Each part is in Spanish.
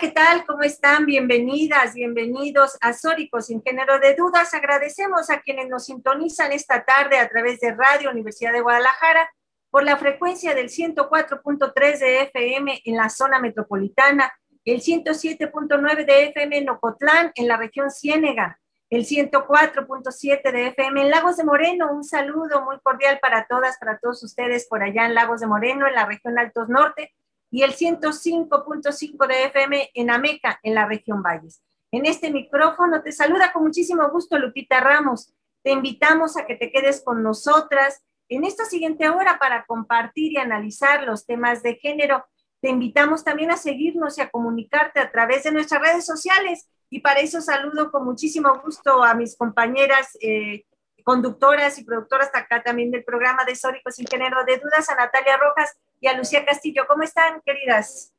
¿Qué tal? ¿Cómo están? Bienvenidas, bienvenidos a Sórico sin género de dudas. Agradecemos a quienes nos sintonizan esta tarde a través de Radio Universidad de Guadalajara por la frecuencia del 104.3 de FM en la zona metropolitana, el 107.9 de FM en Ocotlán, en la región Ciénega, el 104.7 de FM en Lagos de Moreno. Un saludo muy cordial para todas, para todos ustedes por allá en Lagos de Moreno, en la región Altos Norte y el 105.5 de FM en Ameca, en la región Valles. En este micrófono te saluda con muchísimo gusto Lupita Ramos. Te invitamos a que te quedes con nosotras en esta siguiente hora para compartir y analizar los temas de género. Te invitamos también a seguirnos y a comunicarte a través de nuestras redes sociales. Y para eso saludo con muchísimo gusto a mis compañeras eh, conductoras y productoras acá también del programa de Sóricos sin género de dudas, a Natalia Rojas y a Lucía Castillo. ¿Cómo están, queridas?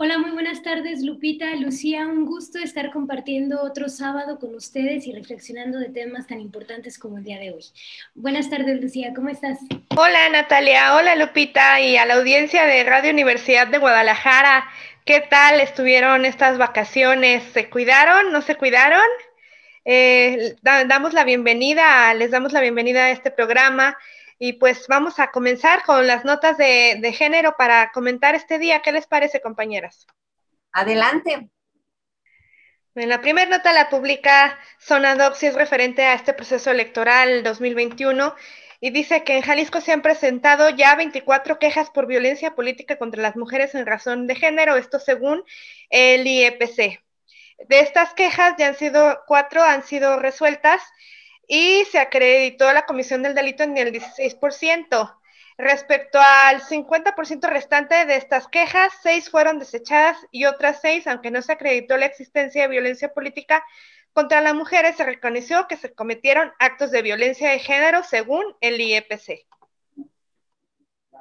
Hola, muy buenas tardes, Lupita, Lucía. Un gusto estar compartiendo otro sábado con ustedes y reflexionando de temas tan importantes como el día de hoy. Buenas tardes, Lucía, ¿cómo estás? Hola, Natalia. Hola, Lupita, y a la audiencia de Radio Universidad de Guadalajara. ¿Qué tal estuvieron estas vacaciones? ¿Se cuidaron? ¿No se cuidaron? Eh, damos la bienvenida, les damos la bienvenida a este programa y pues vamos a comenzar con las notas de, género para comentar este día. ¿Qué les parece, compañeras? Adelante. En la primera nota la publica Sonadox y es referente a este proceso electoral 2021 y dice que en Jalisco se han presentado ya 24 quejas por violencia política contra las mujeres en razón de género, esto según el IEPC. De estas quejas ya han sido cuatro, han sido resueltas y se acreditó la comisión del delito en el 16%. Respecto al 50% restante de estas quejas, seis fueron desechadas y otras seis, aunque no se acreditó la existencia de violencia política contra las mujeres, se reconoció que se cometieron actos de violencia de género según el IEPC.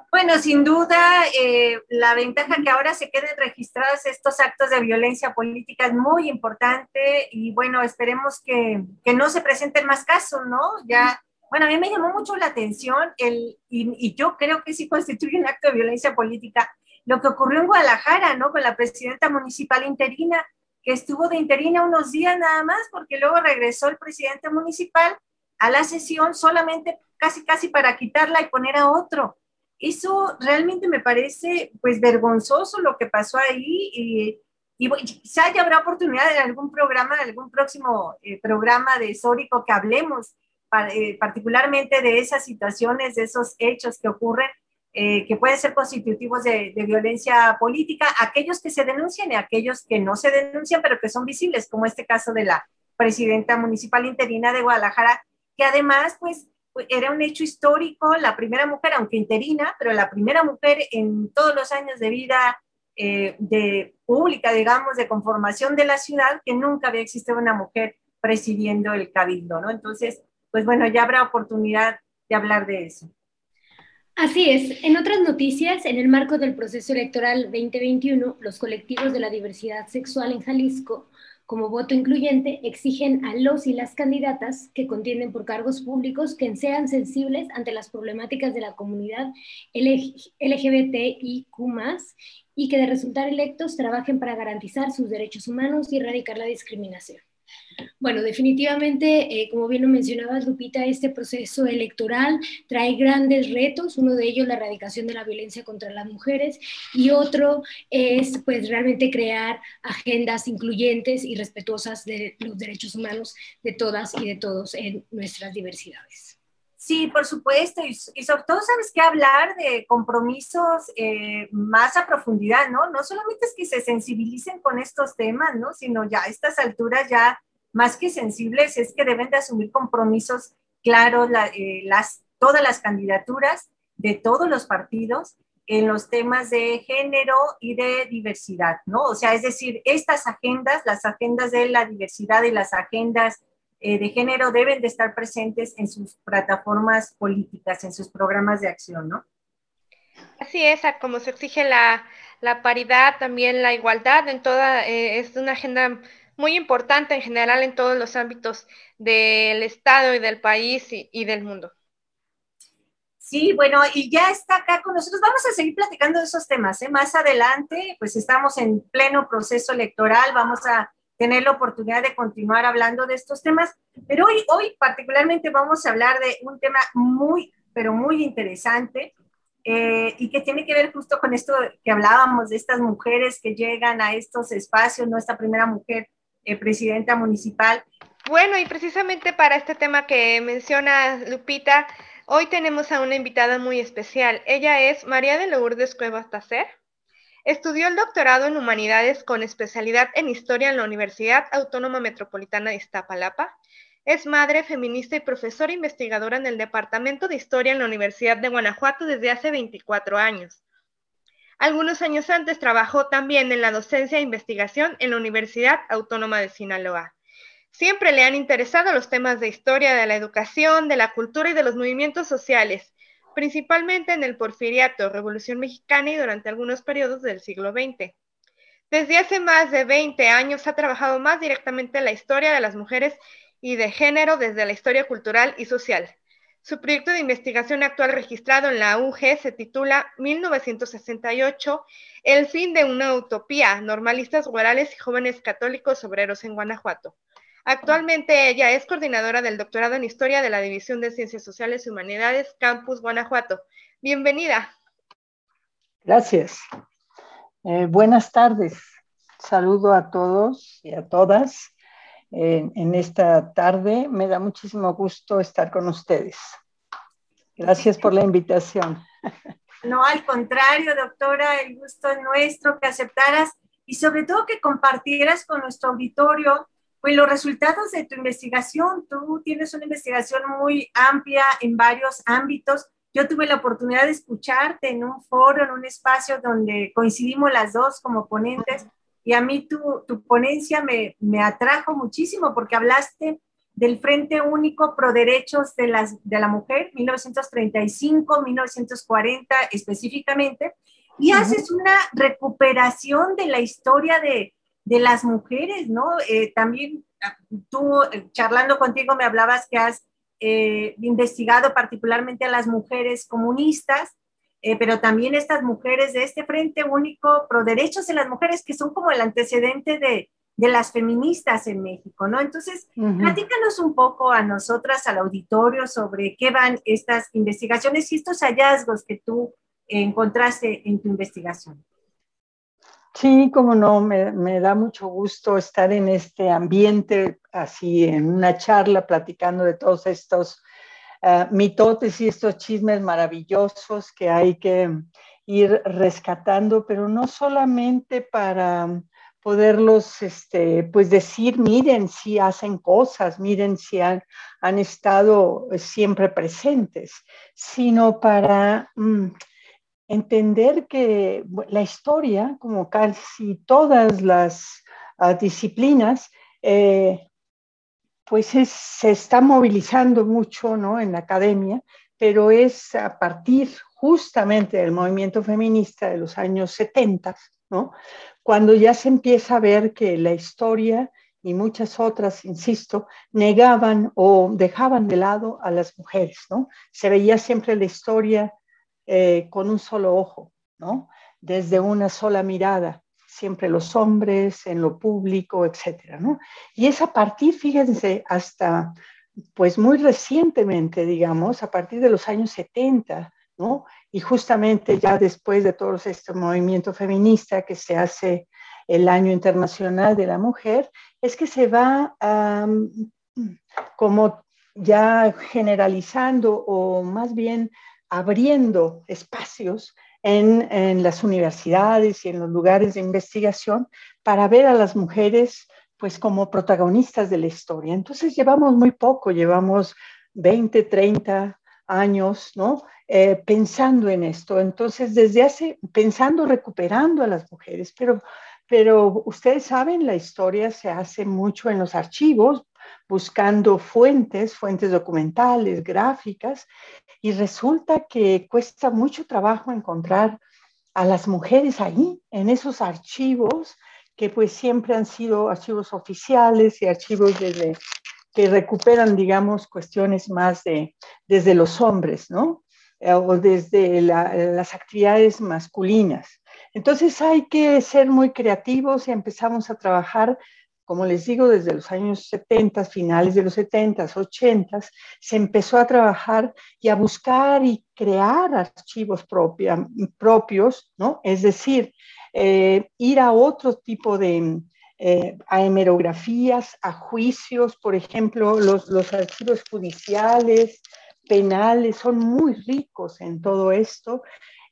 Bueno, sin duda, eh, la ventaja que ahora se queden registrados estos actos de violencia política es muy importante y bueno, esperemos que, que no se presenten más casos, ¿no? Ya, bueno, a mí me llamó mucho la atención el, y, y, yo creo que sí constituye un acto de violencia política lo que ocurrió en Guadalajara, ¿no? Con la presidenta municipal interina, que estuvo de interina unos días nada más, porque luego regresó el presidente municipal a la sesión solamente casi, casi para quitarla y poner a otro eso realmente me parece pues vergonzoso lo que pasó ahí y, y quizá ya habrá oportunidad en algún programa, en algún próximo eh, programa de Sórico que hablemos eh, particularmente de esas situaciones, de esos hechos que ocurren, eh, que pueden ser constitutivos de, de, violencia política, aquellos que se denuncian y aquellos que no se denuncian, pero que son visibles, como este caso de la presidenta municipal interina de Guadalajara, que además, pues, era un hecho histórico, la primera mujer, aunque interina, pero la primera mujer en todos los años de vida eh, de pública, digamos, de conformación de la ciudad, que nunca había existido una mujer presidiendo el cabildo, ¿no? Entonces, pues bueno, ya habrá oportunidad de hablar de eso. Así es. En otras noticias, en el marco del proceso electoral 2021, los colectivos de la diversidad sexual en Jalisco como voto incluyente, exigen a los y las candidatas que contienden por cargos públicos que sean sensibles ante las problemáticas de la comunidad LGBTIQ y que de resultar electos trabajen para garantizar sus derechos humanos y erradicar la discriminación. Bueno, definitivamente, eh, como bien lo mencionabas, Lupita, este proceso electoral trae grandes retos. Uno de ellos, la erradicación de la violencia contra las mujeres y otro es, pues, realmente crear agendas incluyentes y respetuosas de los derechos humanos de todas y de todos en nuestras diversidades. Sí, por supuesto, y, sobre todo sabes que hablar de compromisos eh, más a profundidad, ¿no? No solamente es que se sensibilicen con estos temas, ¿no? Sino ya a estas alturas ya más que sensibles es que deben de asumir compromisos claro eh, las, todas las candidaturas de todos los partidos en los temas de género y de diversidad, ¿no? O sea, es decir, estas agendas, las agendas de la diversidad y las agendas eh, de género deben de estar presentes en sus plataformas políticas, en sus programas de acción, ¿no? Así es, como se exige la, paridad, también la igualdad en toda, eh, es una agenda muy importante en general en todos los ámbitos del Estado y del país y, del mundo. Sí, bueno, y ya está acá con nosotros. Vamos a seguir platicando de esos temas. ¿eh? Más adelante, pues estamos en pleno proceso electoral, vamos a tener la oportunidad de continuar hablando de estos temas, pero hoy, hoy particularmente vamos a hablar de un tema muy, pero muy interesante eh, y que tiene que ver justo con esto que hablábamos de estas mujeres que llegan a estos espacios, nuestra primera mujer eh, presidenta municipal. Bueno, y precisamente para este tema que menciona Lupita, hoy tenemos a una invitada muy especial. Ella es María de Lourdes Cuevas Tacer. Estudió el doctorado en Humanidades con especialidad en Historia en la Universidad Autónoma Metropolitana de Iztapalapa es madre, feminista y profesora investigadora en el Departamento de Historia en la Universidad de Guanajuato desde hace 24 años. Algunos años antes trabajó también en la docencia e investigación en la Universidad Autónoma de Sinaloa. Siempre le han interesado los temas de historia de la educación, de la cultura y de los movimientos sociales, principalmente en el porfiriato, Revolución Mexicana y durante algunos periodos del siglo XX. Desde hace más de 20 años ha trabajado más directamente en la historia de las mujeres y de género desde la historia cultural y social. Su proyecto de investigación actual registrado en la UG se titula 1968, El fin de una utopía, normalistas rurales y jóvenes católicos obreros en Guanajuato. Actualmente ella es coordinadora del doctorado en Historia de la División de Ciencias Sociales y Humanidades, Campus Guanajuato. Bienvenida. Gracias. Eh, buenas tardes. Saludo a todos y a todas en, esta tarde. Me da muchísimo gusto estar con ustedes. Gracias por la invitación. No, al contrario, doctora, el gusto es nuestro que aceptaras y sobre todo que compartieras con nuestro auditorio pues, los resultados de tu investigación. Tú tienes una investigación muy amplia en varios ámbitos. Yo tuve la oportunidad de escucharte en un foro, en un espacio donde coincidimos las dos como ponentes y a mí tu, tu ponencia me, me, atrajo muchísimo porque hablaste del Frente Único Pro Derechos de, las, de la Mujer, 1935, 1940 específicamente, y haces una recuperación de la historia de, de las mujeres, ¿no? Eh, también ah, tú, eh, charlando contigo, me hablabas que has eh, investigado particularmente a las mujeres comunistas eh, pero también estas mujeres de este Frente Único Pro Derechos de las Mujeres, que son como el antecedente de, de las feministas en México, ¿no? Entonces, platícanos un poco a nosotras, al auditorio, sobre qué van estas investigaciones y estos hallazgos que tú encontraste en tu investigación. Sí, como no, me, me, da mucho gusto estar en este ambiente, así en una charla, platicando de todos estos uh, mitotes y estos chismes maravillosos que hay que ir rescatando, pero no solamente para poderlos, este, pues decir, miren si hacen cosas, miren si han, han estado siempre presentes, sino para mm, entender que la historia, como casi todas las uh, disciplinas, eh, pues se está movilizando mucho ¿no? en la academia, pero es a partir justamente del movimiento feminista de los años 70, ¿no? cuando ya se empieza a ver que la historia y muchas otras, insisto, negaban o dejaban de lado a las mujeres, ¿no? Se veía siempre la historia eh, con un solo ojo, ¿no? Desde una sola mirada siempre los hombres, en lo público, etcétera, ¿no? Y es a partir, fíjense, hasta pues muy recientemente, digamos, a partir de los años 70, ¿no? Y justamente ya después de todo este movimiento feminista que se hace el Año Internacional de la Mujer, es que se va como ya generalizando o más bien abriendo espacios en, las universidades y en los lugares de investigación para ver a las mujeres pues como protagonistas de la historia. Entonces llevamos muy poco, llevamos 20, 30 años, ¿no? Eh, pensando en esto. Entonces, desde hace, pensando, recuperando a las mujeres, pero, pero ustedes saben, la historia se hace mucho en los archivos, buscando fuentes, fuentes documentales, gráficas, y resulta que cuesta mucho trabajo encontrar a las mujeres ahí, en esos archivos, que pues siempre han sido archivos oficiales y archivos desde, que recuperan, digamos, cuestiones más de, desde los hombres, ¿no? Eh, o desde las actividades masculinas. Entonces hay que ser muy creativos y empezamos a trabajar como les digo, desde los años 70, finales de los 70, 80, se empezó a trabajar y a buscar y crear archivos propios, ¿no? Es decir, eh, ir a otro tipo de, eh, a hemerografías, a juicios, por ejemplo, los, los archivos judiciales, penales, son muy ricos en todo esto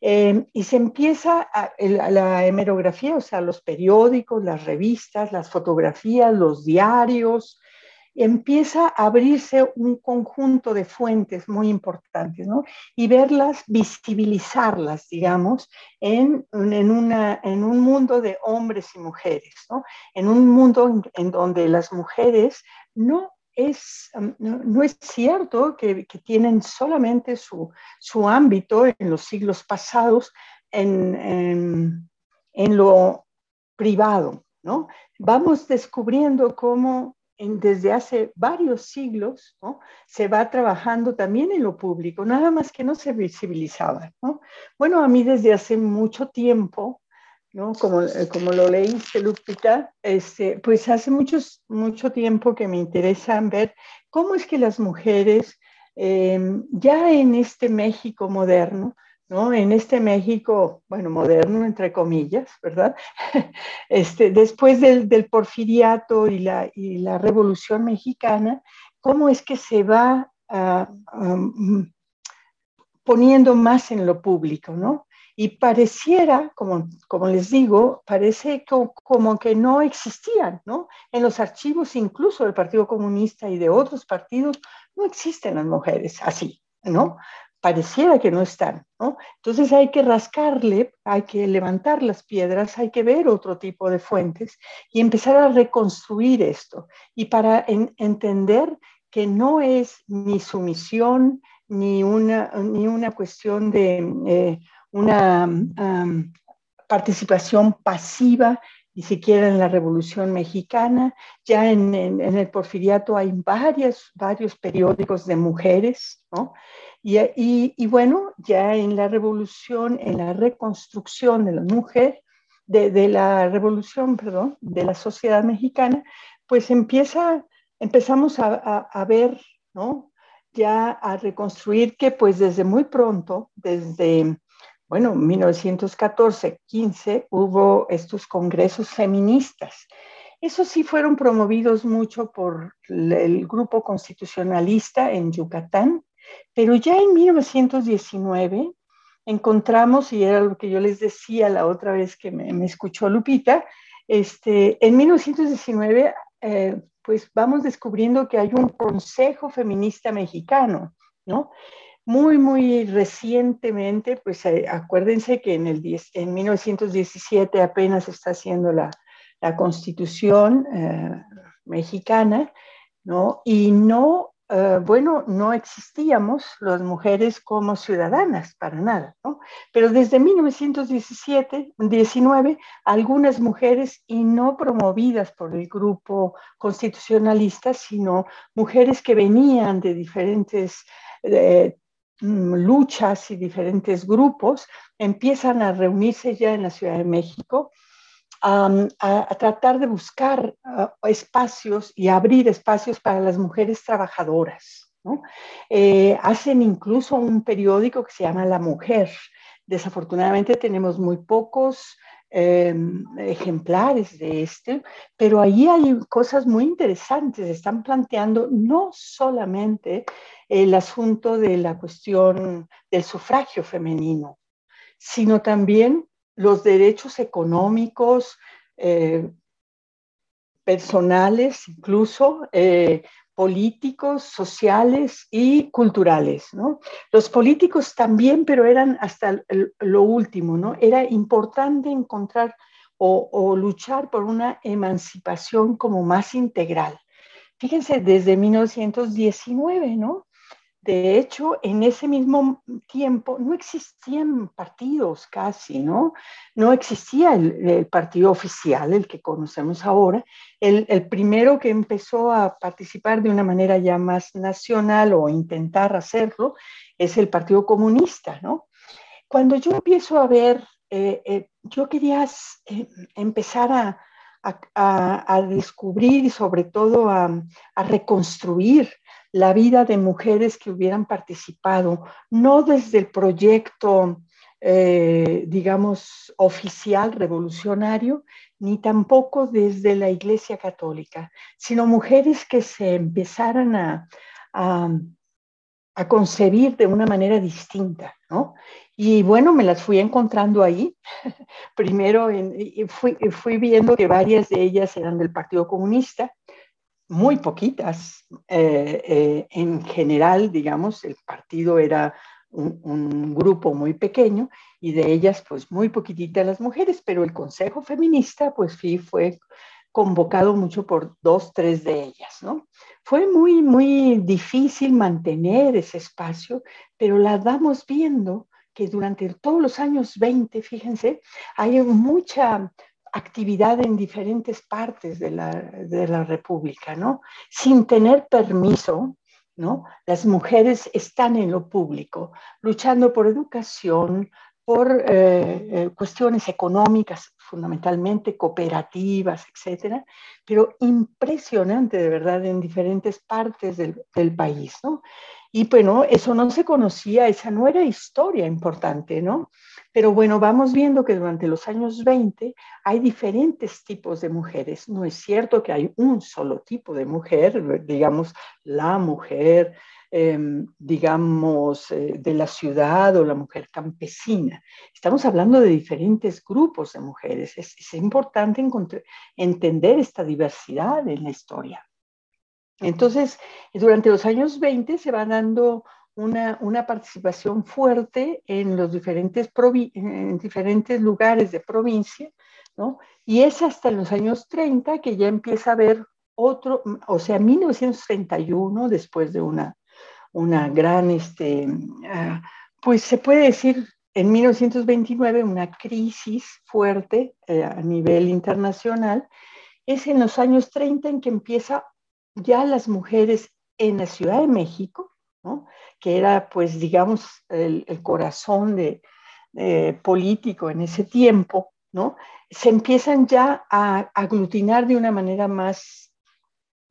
Em, y se empieza la hemerografía, o sea, los periódicos, las revistas, las fotografías, los diarios, empieza a abrirse un conjunto de fuentes muy importantes, ¿no? Y verlas, visibilizarlas, digamos, en, en, en un mundo de hombres y mujeres, ¿no? En un mundo en donde las mujeres no es, no, es cierto que, tienen solamente su, ámbito en los siglos pasados en, lo privado, ¿no? Vamos descubriendo cómo desde hace varios siglos se va trabajando también en lo público, nada más que no se visibilizaba. Bueno, a mí desde hace mucho tiempo como, eh, como lo leíste, Lupita, este, pues hace muchos, mucho tiempo que me interesa ver cómo es que las mujeres, em, ya en este México moderno, ¿no? En este México, bueno, moderno, entre comillas, ¿verdad? Este, después del, del porfiriato y la, y la revolución mexicana, ¿cómo es que se va ah, poniendo más en lo público, ¿no? Y pareciera, como, como les digo, parece como, que no existían, ¿no? En los archivos incluso del Partido Comunista y de otros partidos no existen las mujeres así, ¿no? Pareciera que no están, ¿no? Entonces hay que rascarle, hay que levantar las piedras, hay que ver otro tipo de fuentes y empezar a reconstruir esto. Y para entender que no es ni sumisión, ni una, ni una cuestión de... Eh, una participación pasiva, ni siquiera en la Revolución Mexicana. Ya en, el Porfiriato hay varios, varios periódicos de mujeres, ¿no? Y, y, bueno, ya en la Revolución, en la reconstrucción de la mujer, de, de la Revolución, perdón, de la sociedad mexicana, pues empieza, empezamos a, a, a ver, ¿no? Ya a reconstruir que pues desde muy pronto, desde bueno, 1914, 15, hubo estos congresos feministas. Esos sí fueron promovidos mucho por el grupo constitucionalista en Yucatán, pero ya en 1919 encontramos, y era lo que yo les decía la otra vez que me, escuchó Lupita, este, en 1919 eh, pues vamos descubriendo que hay un Consejo Feminista Mexicano, ¿no? Muy, muy recientemente, pues eh, acuérdense que en, el en 1917 apenas está haciendo la, la constitución eh, mexicana, ¿no? Y no, eh, bueno, no existíamos las mujeres como ciudadanas, para nada, ¿no? Pero desde 1917, 19, algunas mujeres, y no promovidas por el grupo constitucionalista, sino mujeres que venían de diferentes luchas y diferentes grupos empiezan a reunirse ya en la Ciudad de México a, tratar de buscar ah, espacios y abrir espacios para las mujeres trabajadoras. Eh, hacen incluso un periódico que se llama La Mujer. Desafortunadamente tenemos muy pocos Em, ejemplares de este, pero ahí hay cosas muy interesantes. Están planteando no solamente el asunto de la cuestión del sufragio femenino, sino también los derechos económicos, eh, personales, incluso, eh, políticos, sociales y culturales, ¿no? Los políticos también, pero eran hasta lo último, ¿no? Era importante encontrar o, o luchar por una emancipación como más integral. Fíjense, desde 1919, ¿no? De hecho, en ese mismo tiempo no existían partidos casi, ¿no? No existía el, partido oficial, el que conocemos ahora. El, primero que empezó a participar de una manera ya más nacional o intentar hacerlo es el Partido Comunista, ¿no? Cuando yo empiezo a ver, eh, eh, yo quería eh, empezar a, descubrir y sobre todo a reconstruir la vida de mujeres que hubieran participado, no desde el proyecto, eh, digamos, oficial revolucionario, ni tampoco desde la Iglesia Católica, sino mujeres que se empezaran a, a, concebir de una manera distinta, ¿no? Y bueno, me las fui encontrando ahí. Primero fui, fui viendo que varias de ellas eran del Partido Comunista, muy poquitas. Eh, eh, en general, digamos, el partido era un, grupo muy pequeño y de ellas, pues muy poquititas las mujeres, pero el Consejo Feminista, pues sí, fue convocado mucho por dos, tres de ellas, ¿no? Fue muy, muy difícil mantener ese espacio, pero la vamos viendo que durante todos los años 20, fíjense, hay mucha actividad en diferentes partes de la, de la República, ¿no? Sin tener permiso, ¿no? Las mujeres están en lo público, luchando por educación, por eh, eh, cuestiones económicas, fundamentalmente cooperativas, etcétera, pero impresionante de verdad en diferentes partes del, del, país, ¿no? Y bueno, eso no se conocía, esa no era historia importante, ¿no? Pero bueno, vamos viendo que durante los años 20 hay diferentes tipos de mujeres. No es cierto que hay un solo tipo de mujer, digamos, la mujer, eh, digamos, eh, de la ciudad o la mujer campesina. Estamos hablando de diferentes grupos de mujeres. Es, es importante entender esta diversidad en la historia. Entonces, durante los años 20 se va dando una, una participación fuerte en los diferentes, en diferentes lugares de provincia, ¿no? Y es hasta los años 30 que ya empieza a haber otro, o sea, 1931, después de una, una gran, este, uh, pues se puede decir en 1929 una crisis fuerte eh, a nivel internacional, es en los años 30 en que empieza ya las mujeres en la Ciudad de México, que era, pues, digamos, el, corazón de, eh, político en ese tiempo, ¿no? Se empiezan ya a aglutinar de una manera más,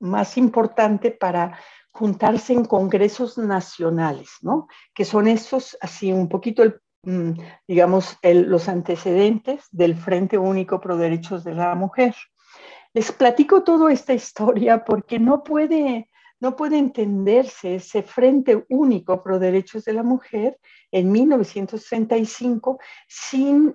más importante para juntarse en congresos nacionales, ¿no? Que son estos, así un poquito, mm, digamos, los antecedentes del Frente Único Pro Derechos de la Mujer. Les platico toda esta historia porque no puede, no puede entenderse ese Frente Único Pro Derechos de la Mujer en 1965 sin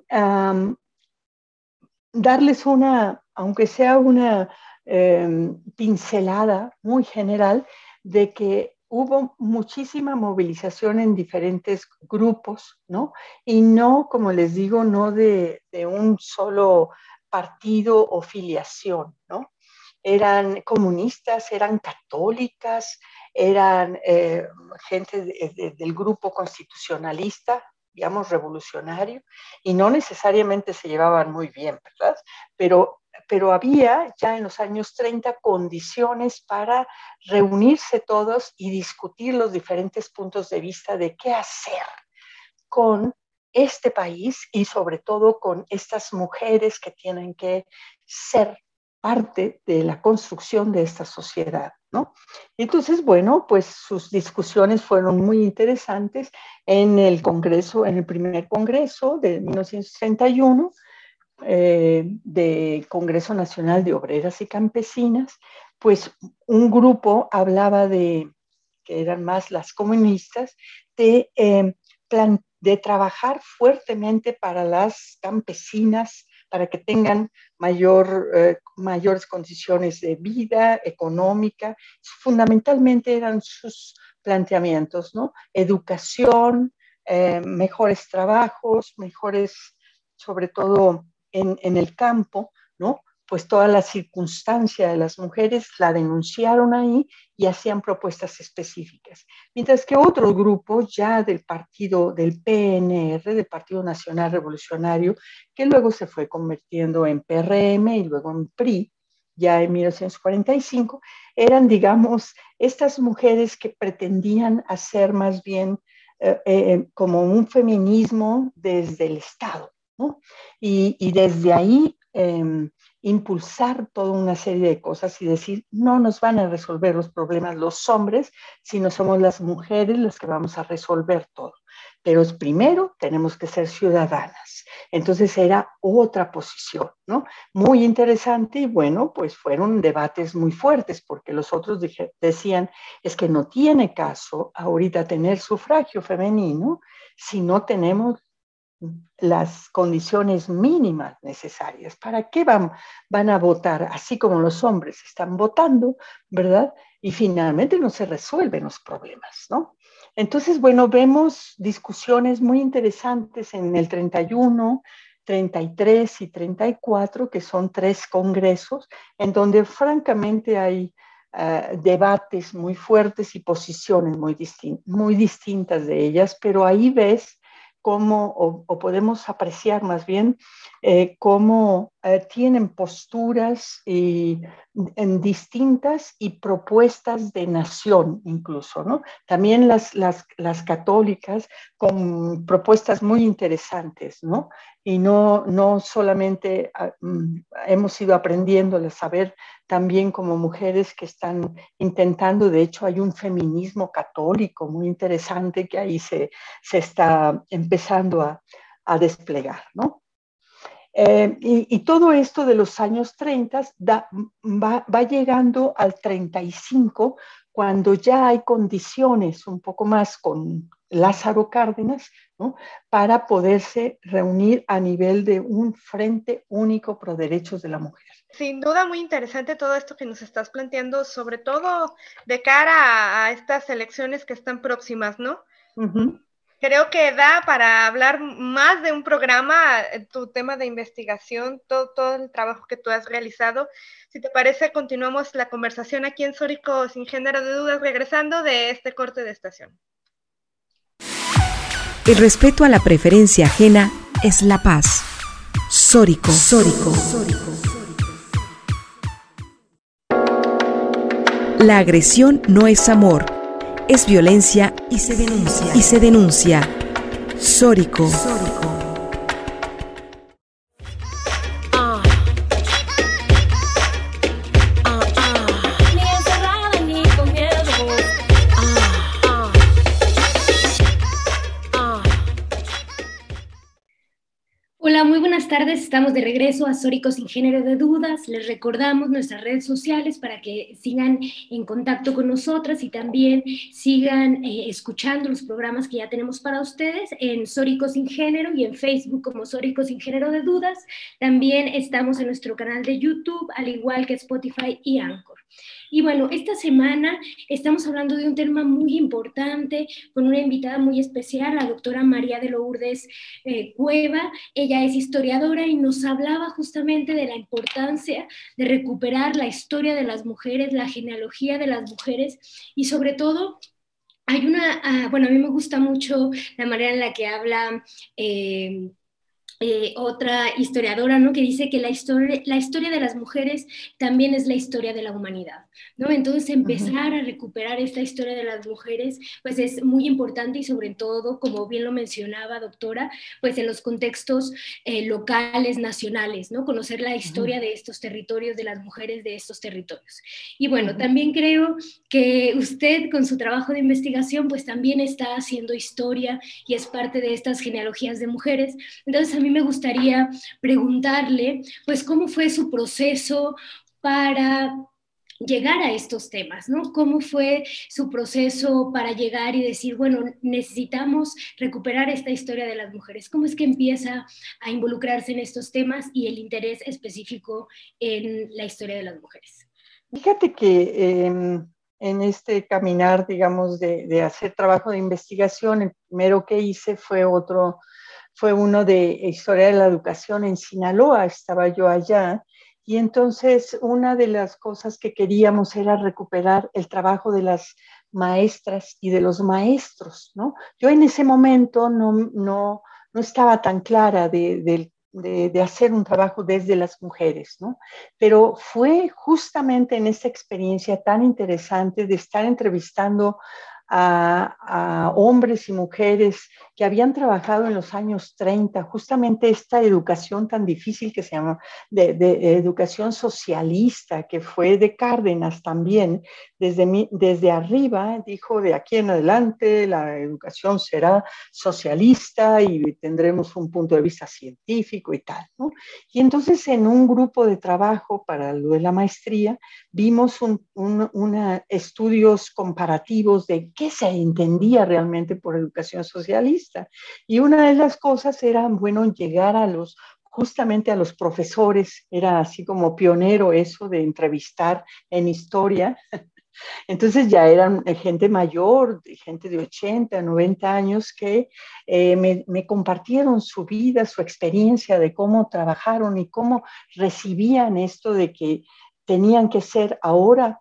darles una, aunque sea una eh, pincelada muy general, de que hubo muchísima movilización en diferentes grupos, ¿no? Y no, como les digo, no de un solo partido o filiación, ¿no? Eran comunistas, eran católicas, eran eh, gente de, de, del grupo constitucionalista, digamos, revolucionario, y no necesariamente se llevaban muy bien, ¿verdad? Pero, pero había ya en los años 30 condiciones para reunirse todos y discutir los diferentes puntos de vista de qué hacer con este país y sobre todo con estas mujeres que tienen que ser parte de la construcción de esta sociedad, ¿no? Entonces, bueno, pues sus discusiones fueron muy interesantes en el Congreso, en el primer Congreso de 1931, eh, de Congreso Nacional de Obreras y Campesinas, pues un grupo hablaba de, que eran más las comunistas, de, eh, plan, de trabajar fuertemente para las campesinas para que tengan mayor, eh, mayores condiciones de vida económica. Fundamentalmente eran sus planteamientos, ¿no? Educación, eh, mejores trabajos, mejores, sobre todo en, en el campo, ¿no? Pues toda la circunstancia de las mujeres la denunciaron ahí y hacían propuestas específicas. Mientras que otro grupo ya del partido del PNR, del Partido Nacional Revolucionario, que luego se fue convirtiendo en PRM y luego en PRI, ya en 1945, eran, digamos, estas mujeres que pretendían hacer más bien eh, eh, como un feminismo desde el Estado, ¿no? Y, y desde ahí eh, impulsar toda una serie de cosas y decir, no nos van a resolver los problemas los hombres, sino somos las mujeres las que vamos a resolver todo. Pero primero tenemos que ser ciudadanas. Entonces era otra posición, ¿no? Muy interesante y bueno, pues fueron debates muy fuertes porque los otros decían, es que no tiene caso ahorita tener sufragio femenino si no tenemos las condiciones mínimas necesarias. ¿Para qué van, van a votar así como los hombres están votando, verdad? Y finalmente no se resuelven los problemas, ¿no? Entonces, bueno, vemos discusiones muy interesantes en el 31, 33 y 34, que son tres congresos, en donde francamente hay uh, debates muy fuertes y posiciones muy, distin muy distintas de ellas, pero ahí ves cómo, o, podemos apreciar más bien, eh, cómo eh, tienen posturas y, distintas y propuestas de nación incluso, ¿no? También las, las, las católicas con propuestas muy interesantes, ¿no? Y no, no solamente ah, mm, hemos ido aprendiendo a saber también como mujeres que están intentando, de hecho hay un feminismo católico muy interesante que ahí se, se está empezando a, a desplegar, ¿no? Eh, y, todo esto de los años 30 da, va, va, llegando al 35, cuando ya hay condiciones un poco más con Lázaro Cárdenas, ¿no? para poderse reunir a nivel de un frente único pro derechos de la mujer. Sin duda muy interesante todo esto que nos estás planteando, sobre todo de cara a, a estas elecciones que están próximas, ¿no? Uh -huh creo que da para hablar más de un programa, eh, tu tema de investigación, todo, todo, el trabajo que tú has realizado. Si te parece, continuamos la conversación aquí en Sórico sin género de dudas, regresando de este corte de estación. El respeto a la preferencia ajena es la paz. Sórico, Sórico. Sórico. La agresión no es amor es violencia y se denuncia. Y se denuncia. Sórico. Sórico. Estamos de regreso a Sórico sin género de dudas. Les recordamos nuestras redes sociales para que sigan en contacto con nosotras y también sigan eh, escuchando los programas que ya tenemos para ustedes en Sórico sin género y en Facebook como Sórico sin género de dudas. También estamos en nuestro canal de YouTube, al igual que Spotify y Anchor. Y bueno, esta semana estamos hablando de un tema muy importante con una invitada muy especial, la doctora María de Lourdes eh, Cueva. Ella es historiadora y nos hablaba justamente de la importancia de recuperar la historia de las mujeres, la genealogía de las mujeres y sobre todo hay una, uh, bueno, a mí me gusta mucho la manera en la que habla eh, eh, otra historiadora, ¿no? Que dice que la historia, la historia de las mujeres también es la historia de la humanidad, ¿no? Entonces empezar a recuperar esta historia de las mujeres, pues es muy importante y sobre todo, como bien lo mencionaba doctora, pues en los contextos eh, locales, nacionales, ¿no? Conocer la historia de estos territorios, de las mujeres de estos territorios. Y bueno, también creo que usted con su trabajo de investigación, pues también está haciendo historia y es parte de estas genealogías de mujeres. Entonces a mí me gustaría preguntarle, pues, cómo fue su proceso para llegar a estos temas, ¿no? ¿Cómo fue su proceso para llegar y decir, bueno, necesitamos recuperar esta historia de las mujeres? ¿Cómo es que empieza a involucrarse en estos temas y el interés específico en la historia de las mujeres? Fíjate que em, en este caminar, digamos, de, de, hacer trabajo de investigación, el primero que hice fue otro, fue uno de historia de la educación en Sinaloa, estaba yo allá, y entonces una de las cosas que queríamos era recuperar el trabajo de las maestras y de los maestros, ¿no? Yo en ese momento no, no, no estaba tan clara de, de, de, hacer un trabajo desde las mujeres, ¿no? Pero fue justamente en esta experiencia tan interesante de estar entrevistando a, hombres y mujeres que habían trabajado en los años 30, justamente esta educación tan difícil que se llama de, de educación socialista, que fue de Cárdenas también, desde, desde arriba dijo de aquí en adelante la educación será socialista y tendremos un punto de vista científico y tal. ¿no? Y entonces en un grupo de trabajo para lo de la maestría vimos un, un, una, estudios comparativos de qué se entendía realmente por educación socialista. Y una de las cosas era, bueno, llegar a los justamente a los profesores, era así como pionero eso de entrevistar en historia. Entonces ya eran gente mayor, gente de 80, 90 años que eh, me, compartieron su vida, su experiencia de cómo trabajaron y cómo recibían esto de que tenían que ser ahora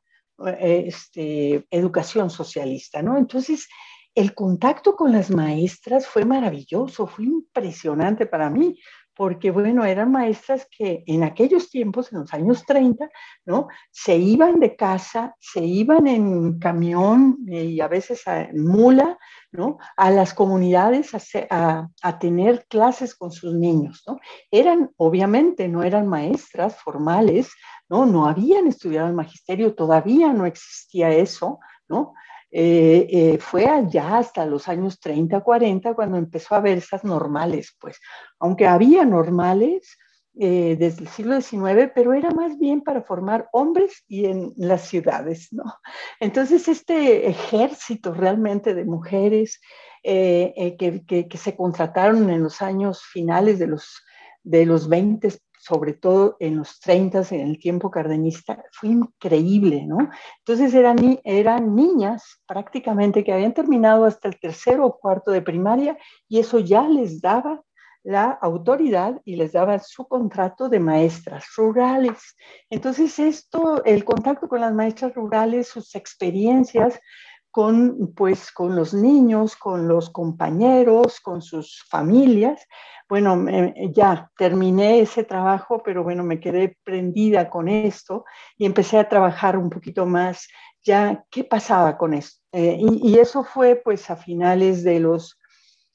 este, educación socialista, ¿no? Entonces, el contacto con las maestras fue maravilloso, fue impresionante para mí, porque bueno, eran maestras que en aquellos tiempos, en los años 30, ¿no? Se iban de casa, se iban en camión y a veces en mula, ¿no? A las comunidades a, a, tener clases con sus niños, ¿no? Eran, obviamente, no eran maestras formales, ¿no? No habían estudiado el magisterio, todavía no existía eso, ¿no? Eh, eh, fue allá hasta los años 30, 40 cuando empezó a haber esas normales, pues, aunque había normales eh, desde el siglo XIX, pero era más bien para formar hombres y en las ciudades, ¿no? Entonces, este ejército realmente de mujeres que, que, que, se contrataron en los años finales de los, de los 20 sobre todo en los 30, en el tiempo cardenista, fue increíble, ¿no? Entonces eran, eran niñas prácticamente que habían terminado hasta el tercero o cuarto de primaria y eso ya les daba la autoridad y les daba su contrato de maestras rurales. Entonces esto, el contacto con las maestras rurales, sus experiencias, con, pues, con los niños, con los compañeros, con sus familias. Bueno, ya terminé ese trabajo, pero bueno, me quedé prendida con esto y empecé a trabajar un poquito más ya qué pasaba con esto. Eh, y, y, eso fue pues a finales de los,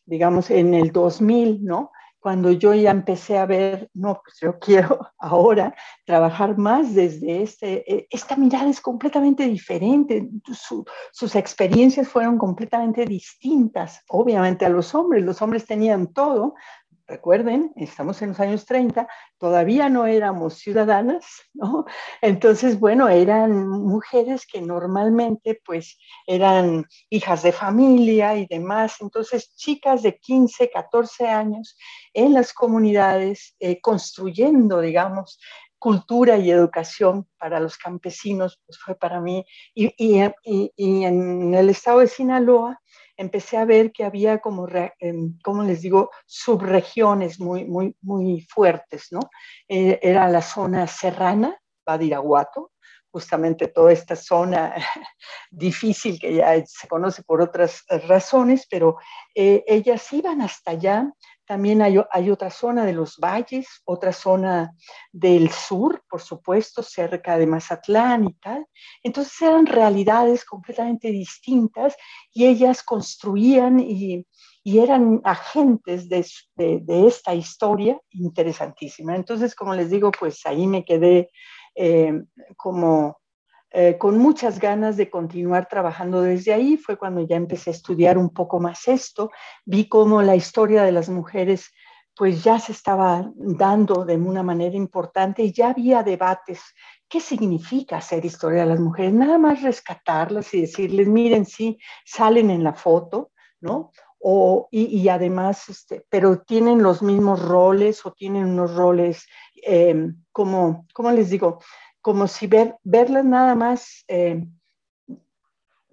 digamos, en el 2000, ¿no? Cuando yo ya empecé a ver, no, pues yo quiero ahora trabajar más desde este, eh, esta mirada es completamente diferente, Su, sus experiencias fueron completamente distintas, obviamente a los hombres, los hombres tenían todo, recuerden, estamos en los años 30, todavía no éramos ciudadanas, ¿no? Entonces, bueno, eran mujeres que normalmente pues eran hijas de familia y demás, entonces chicas de 15, 14 años en las comunidades, eh, construyendo, digamos, cultura y educación para los campesinos, pues fue para mí, y, en el estado de Sinaloa, empecé a ver que había como, em, como les digo, subregiones muy, muy, muy fuertes, ¿no? Eh, era la zona serrana, Badiraguato, justamente toda esta zona difícil que ya se conoce por otras razones, pero eh, ellas iban hasta allá también hay, otra zona de los valles, otra zona del sur, por supuesto, cerca de Mazatlán y tal. Entonces eran realidades completamente distintas y ellas construían y, eran agentes de, esta historia interesantísima. Entonces, como les digo, pues ahí me quedé eh, como eh, con muchas ganas de continuar trabajando desde ahí. Fue cuando ya empecé a estudiar un poco más esto. Vi cómo la historia de las mujeres pues ya se estaba dando de una manera importante y ya había debates qué significa hacer historia de las mujeres, nada más rescatarlas y decirles, miren, sí, salen en la foto, ¿no? O, y, además, este, pero tienen los mismos roles o tienen unos roles em, como, ¿cómo les digo? Como si ver, verlas nada más em,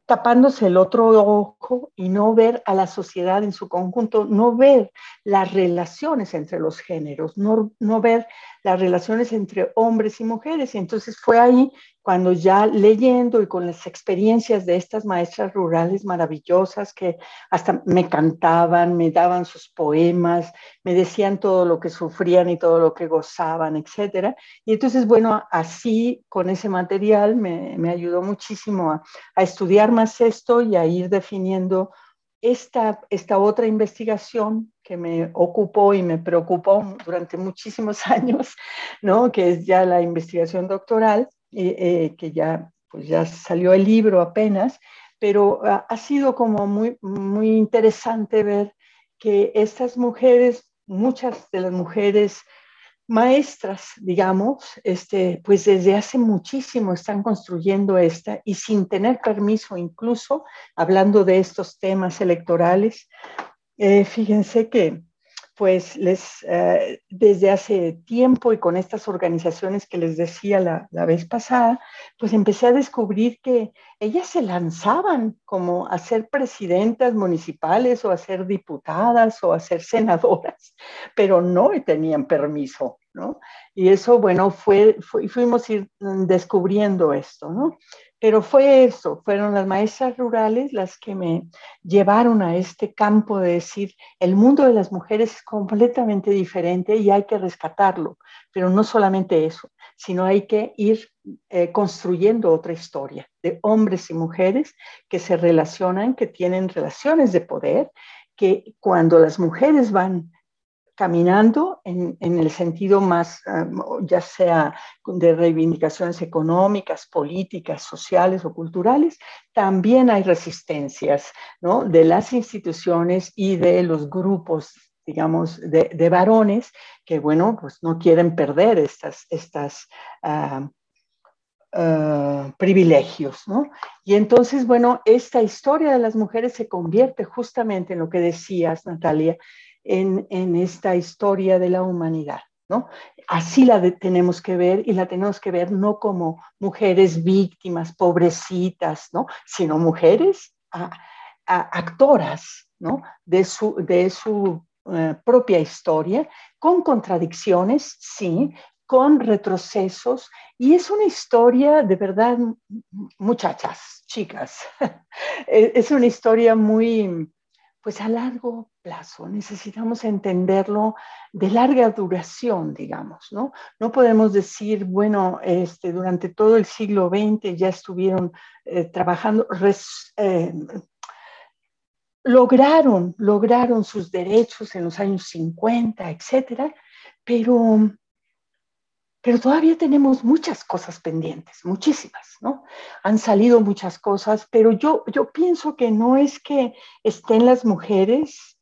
tapándose el otro ojo y no ver a la sociedad en su conjunto, no ver las relaciones entre los géneros, no, no ver las relaciones entre hombres y mujeres. Y entonces fue ahí cuando ya leyendo y con las experiencias de estas maestras rurales maravillosas que hasta me cantaban, me daban sus poemas, me decían todo lo que sufrían y todo lo que gozaban, etcétera. Y entonces, bueno, así con ese material me, me ayudó muchísimo a, a, estudiar más esto y a ir definiendo esta, esta otra investigación que me ocupó y me preocupó durante muchísimos años, ¿no? que es ya la investigación doctoral, eh, que ya, pues ya salió el libro apenas, pero ha, ha sido como muy, muy interesante ver que estas mujeres, muchas de las mujeres maestras, digamos, este, pues desde hace muchísimo están construyendo esta y sin tener permiso, incluso hablando de estos temas electorales. Eh, fíjense que pues les, eh, desde hace tiempo y con estas organizaciones que les decía la, la, vez pasada, pues empecé a descubrir que ellas se lanzaban como a ser presidentas municipales o a ser diputadas o a ser senadoras, pero no tenían permiso, ¿no? Y eso, bueno, fue, fue fuimos ir descubriendo esto, ¿no? Pero fue eso, fueron las maestras rurales las que me llevaron a este campo de decir, el mundo de las mujeres es completamente diferente y hay que rescatarlo, pero no solamente eso, sino hay que ir eh, construyendo otra historia de hombres y mujeres que se relacionan, que tienen relaciones de poder, que cuando las mujeres van caminando en, el sentido más, um, ya sea de reivindicaciones económicas, políticas, sociales o culturales, también hay resistencias ¿no? de las instituciones y de los grupos digamos, de, varones que, bueno, pues no quieren perder estas, estas uh, uh, privilegios, ¿no? Y entonces, bueno, esta historia de las mujeres se convierte justamente en lo que decías, Natalia, en, esta historia de la humanidad. ¿no? Así la tenemos que ver y la tenemos que ver no como mujeres víctimas, pobrecitas, ¿no? sino mujeres actoras ¿no? de su, de su eh, propia historia, con contradicciones, sí, con retrocesos, y es una historia de verdad, muchachas, chicas, es una historia muy, pues a largo plazo. Necesitamos entenderlo de larga duración, digamos, ¿no? No podemos decir, bueno, este, durante todo el siglo XX ya estuvieron eh, trabajando, eh, lograron, lograron sus derechos en los años 50, etcétera, pero pero todavía tenemos muchas cosas pendientes, muchísimas, ¿no? Han salido muchas cosas, pero yo, yo pienso que no es que estén las mujeres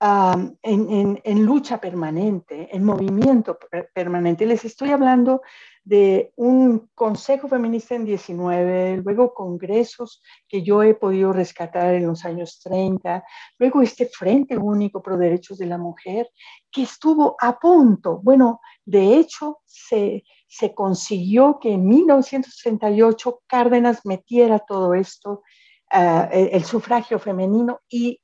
en, lucha permanente, en movimiento permanente. Les estoy hablando de un Consejo Feminista en 19, luego congresos que yo he podido rescatar en los años 30, luego este Frente Único Pro Derechos de la Mujer, que estuvo a punto. Bueno, de hecho, se, consiguió que en 1968 Cárdenas metiera todo esto, uh, el sufragio femenino, y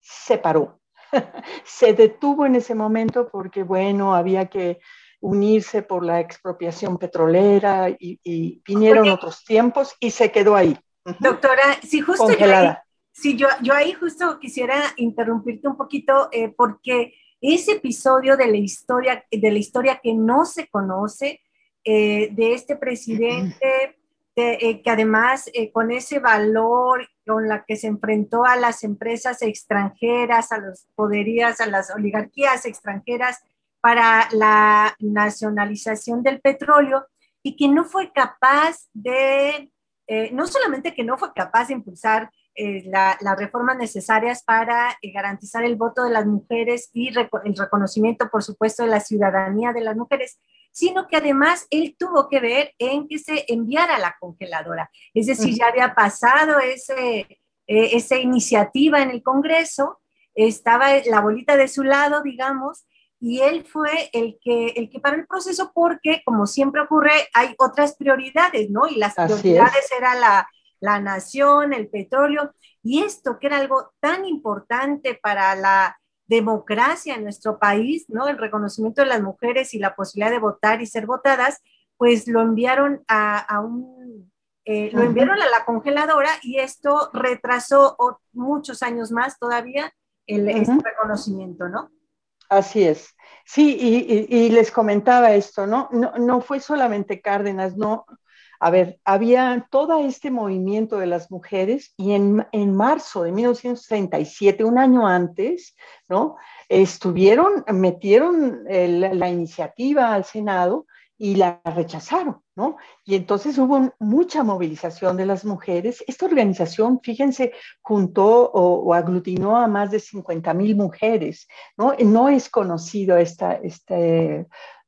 se paró. se detuvo en ese momento porque, bueno, había que unirse por la expropiación petrolera y, vinieron otros tiempos y se quedó ahí. Doctora, si justo congelada. Yo, yo, ahí justo quisiera interrumpirte un poquito eh, porque ese episodio de la historia, de la historia que no se conoce, eh, de este presidente eh, que además con ese valor con la que se enfrentó a las empresas extranjeras, a los poderías, a las oligarquías extranjeras, para la nacionalización del petróleo y que no fue capaz de, eh, no solamente que no fue capaz de impulsar eh, las reformas necesarias para eh, garantizar el voto de las mujeres y el reconocimiento, por supuesto, de la ciudadanía de las mujeres, sino que además él tuvo que ver en que se enviara a la congeladora. Es decir, ya había pasado ese, eh, esa iniciativa en el Congreso, estaba la bolita de su lado, digamos, y él fue el que, el que paró el proceso porque, como siempre ocurre, hay otras prioridades, ¿no? Y las prioridades era la, la nación, el petróleo, y esto que era algo tan importante para la democracia en nuestro país, ¿no? El reconocimiento de las mujeres y la posibilidad de votar y ser votadas, pues lo enviaron a, un, eh, lo enviaron a la congeladora y esto retrasó muchos años más todavía el, este reconocimiento, ¿no? Así es. Sí, y, les comentaba esto, ¿no? ¿no? No fue solamente Cárdenas, no, a ver, había todo este movimiento de las mujeres y en, marzo de 1937, un año antes, ¿no? Estuvieron, metieron la iniciativa al Senado y la rechazaron, ¿no? Y entonces hubo mucha movilización de las mujeres. Esta organización, fíjense, juntó o, aglutinó a más de 50 mil mujeres, ¿no? No es conocido esta, este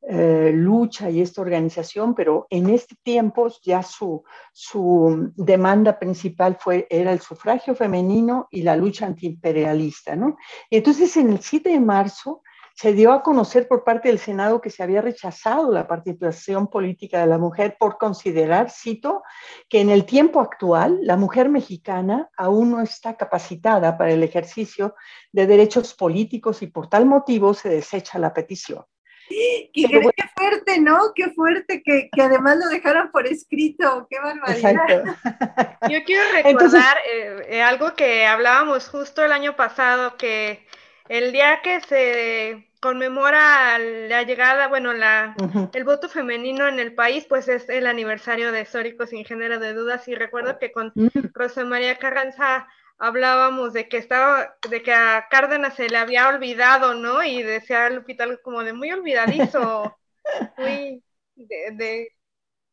eh, lucha y esta organización, pero en este tiempo ya su, su demanda principal fue, era el sufragio femenino y la lucha antiimperialista, ¿no? entonces en el 7 de marzo se dio a conocer por parte del Senado que se había rechazado la participación política de la mujer por considerar, cito, que en el tiempo actual la mujer mexicana aún no está capacitada para el ejercicio de derechos políticos y por tal motivo se desecha la petición. Qué, fuerte, ¿no? Qué fuerte que, que, además lo dejaron por escrito. Qué barbaridad. Yo quiero recordar eh, eh, algo que hablábamos justo el año pasado, que el día que se conmemora la llegada, bueno, la, el voto femenino en el país, pues es el aniversario de Sórico sin género de dudas. Y recuerdo que con mm. Rosa María Carranza hablábamos de que estaba, de que a Cárdenas se le había olvidado, ¿no? Y decía Lupita algo como de muy olvidadizo, muy de, de